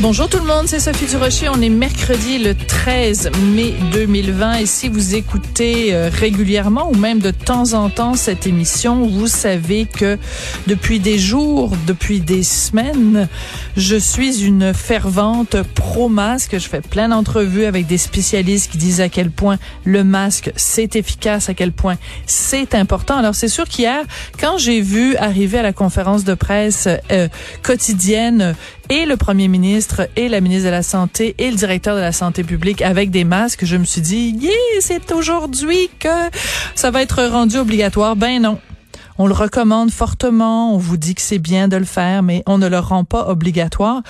Bonjour tout le monde, c'est Sophie Durocher. On est mercredi le 13 mai 2020 et si vous écoutez euh, régulièrement ou même de temps en temps cette émission, vous savez que depuis des jours, depuis des semaines, je suis une fervente pro-masque. Je fais plein d'entrevues avec des spécialistes qui disent à quel point le masque c'est efficace, à quel point c'est important. Alors c'est sûr qu'hier, quand j'ai vu arriver à la conférence de presse euh, quotidienne et le premier ministre et la ministre de la Santé et le directeur de la Santé publique avec des masques, je me suis dit, yeah, c'est aujourd'hui que ça va être rendu obligatoire. Ben non. On le recommande fortement, on vous dit que c'est bien de le faire, mais on ne le rend pas obligatoire.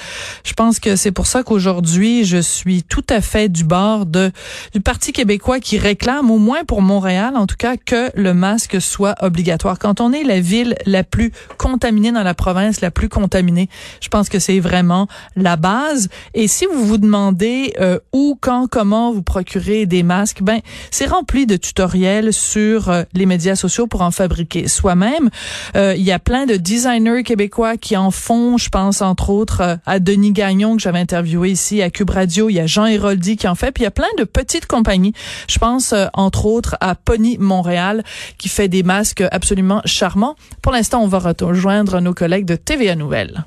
Je pense que c'est pour ça qu'aujourd'hui, je suis tout à fait du bord de, du Parti québécois qui réclame, au moins pour Montréal en tout cas, que le masque soit obligatoire. Quand on est la ville la plus contaminée dans la province, la plus contaminée, je pense que c'est vraiment la base. Et si vous vous demandez euh, où, quand, comment vous procurer des masques, ben c'est rempli de tutoriels sur euh, les médias sociaux pour en fabriquer. Même. Euh, il y a plein de designers québécois qui en font. Je pense entre autres euh, à Denis Gagnon que j'avais interviewé ici à Cube Radio. Il y a Jean Héroldi qui en fait. Puis il y a plein de petites compagnies. Je pense euh, entre autres à Pony Montréal qui fait des masques absolument charmants. Pour l'instant, on va rejoindre nos collègues de TVA Nouvelles.